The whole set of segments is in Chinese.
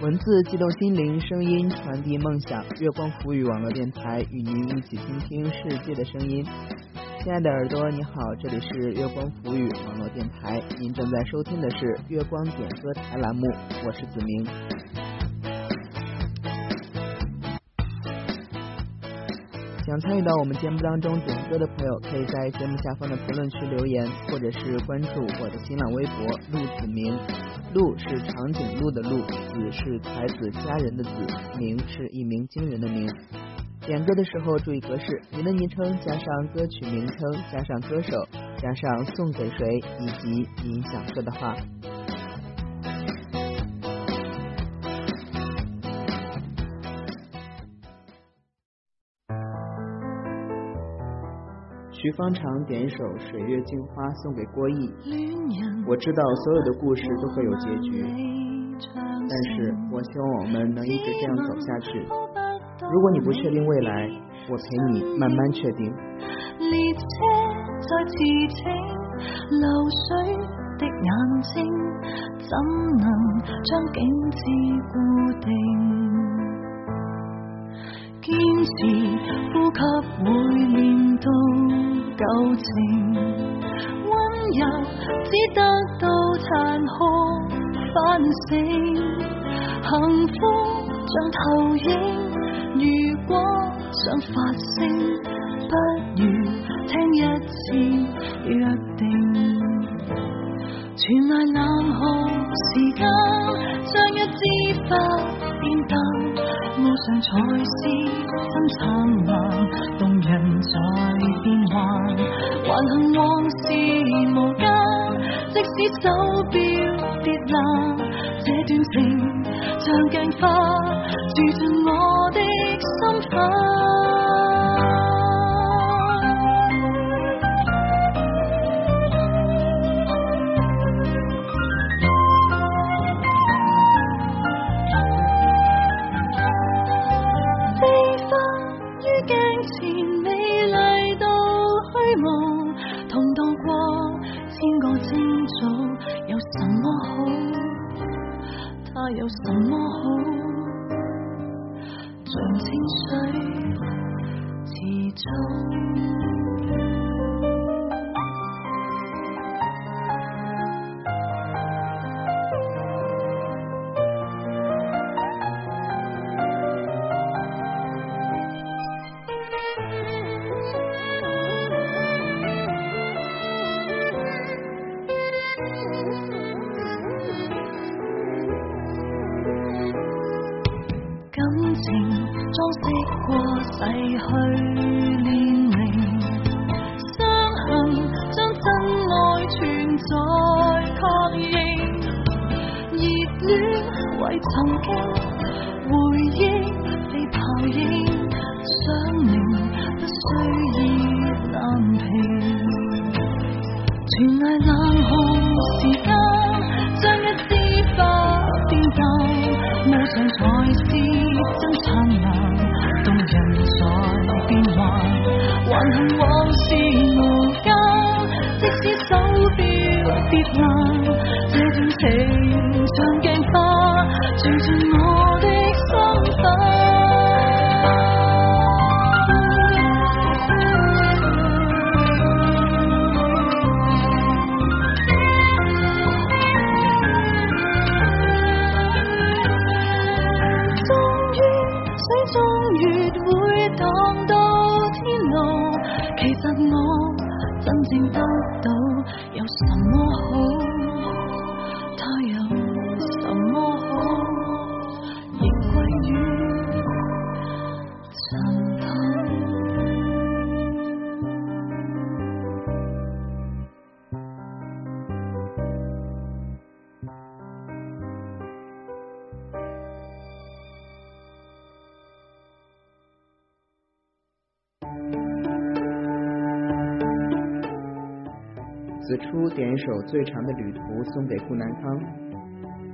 文字激动心灵，声音传递梦想。月光浮语网络电台与您一起倾听世界的声音。亲爱的耳朵，你好，这里是月光浮语网络电台，您正在收听的是月光点歌台栏目，我是子明。想参与到我们节目当中点歌的朋友，可以在节目下方的评论区留言，或者是关注我的新浪微博“陆子明”。陆是长颈鹿的鹿，子是才子佳人的子，明是一鸣惊人的鸣。点歌的时候注意格式：您的昵称加上歌曲名称加上歌手加上送给谁以及您想说的话。徐方长点一首《水月镜花》送给郭毅。我知道所有的故事都会有结局，但是我希望我们能一直这样走下去。如果你不确定未来，我陪你慢慢确定。列车在驰骋，流水的眼睛怎能将景致固定？坚持呼吸会练到旧情，温柔只得到残酷反省，幸福像投影。如果想发声，不如听一次约定。全赖冷酷时间，将一枝花变淡，无常才是灿烂，动人在变幻。还幸往事无间，即使手表跌烂，这段情像镜花，住进我的心坎。什么去年明，伤痕将真爱存在确认，热恋为曾经回忆被投影。子初点一首《最长的旅途》送给顾南康。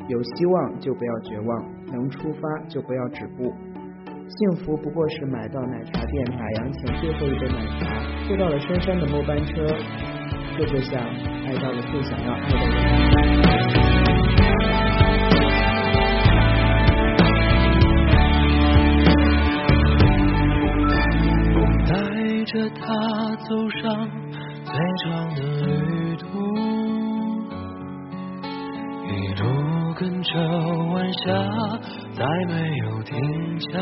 有希望就不要绝望，能出发就不要止步。幸福不过是买到奶茶店打烊前最后一杯奶茶，坐到了深山的末班车，这就像爱到了最想要爱的人。还没有停下，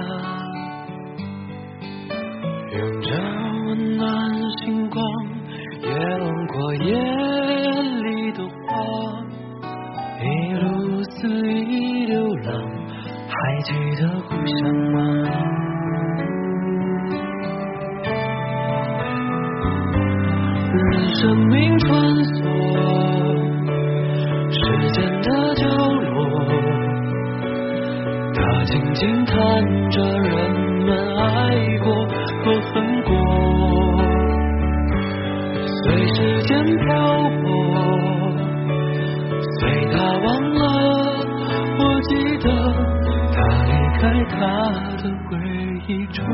人们爱过和恨过，随时间漂泊，随他忘了。我记得他离开，他的回忆中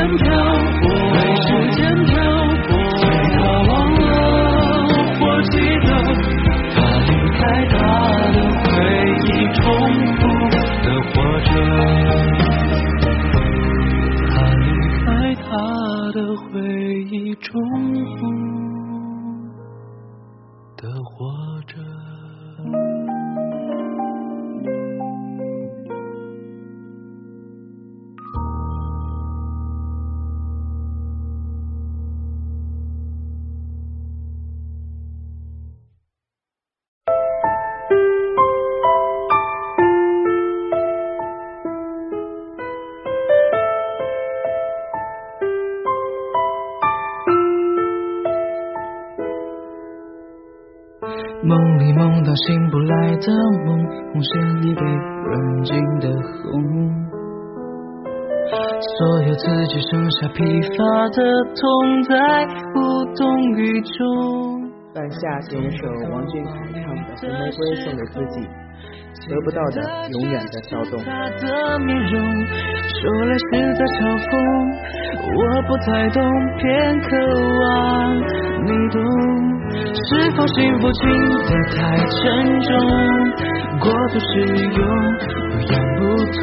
随时醒不来的梦，红线已被软禁的红，所有字句剩下疲乏的痛，在无动于衷。半夏写一首王俊凯唱的《红玫瑰送给自己》，得不到的永远在骚动。他的面容，说来是在嘲讽，我不太懂，偏渴望你懂。是否幸福轻得太沉重，过度使用不痒不痛，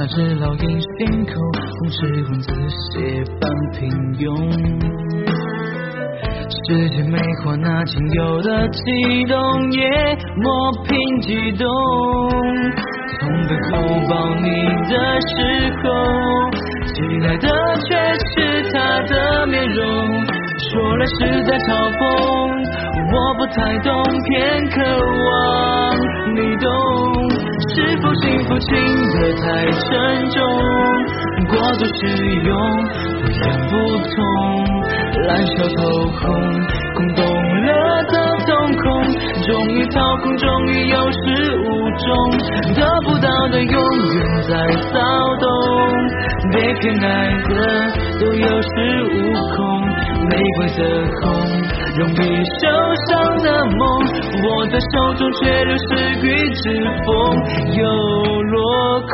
是朱砂痣烙印心口，红是文字写般平庸。世界美化那仅有的悸动，也磨平激动。从背后抱你的时候，期待的却是他的面容。说来实在嘲讽，我不太懂，偏渴望你懂。是否幸福否轻得太沉重？过度使用不痒不痛，烂熟透红，空洞了的瞳孔，终于掏空，终于有始无终，得不到的永远在骚动，被偏爱的都有恃无恐，玫瑰的红。容易受伤的梦，握在手中却流失于指缝，又落空。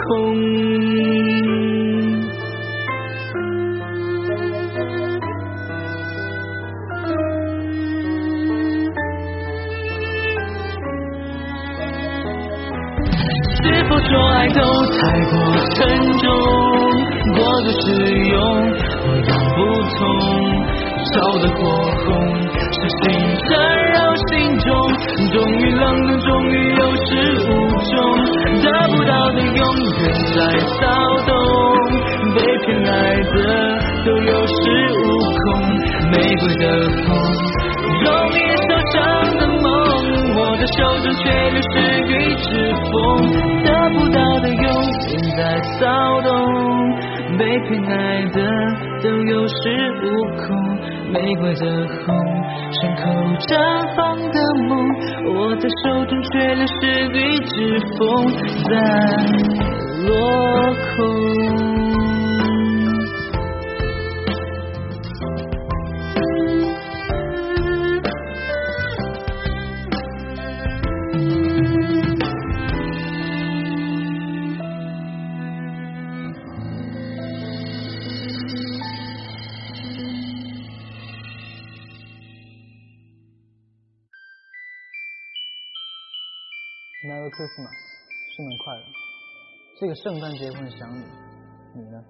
是否说爱都太过沉重，过度使用不痒不痛，烧得火红。心缠绕心中，终于冷冷，终于有始无终，得不到的永远在骚动，被偏爱的都有恃无恐，玫瑰的红，容易受伤的梦，握在手中却流失于指缝，得不到的永远在骚动，被偏爱的都有恃无恐。玫瑰的红，胸口绽放的梦，握在手中却流失于指缝，在落空。Merry Christmas，新年快乐！这个圣诞节我很想你，你呢？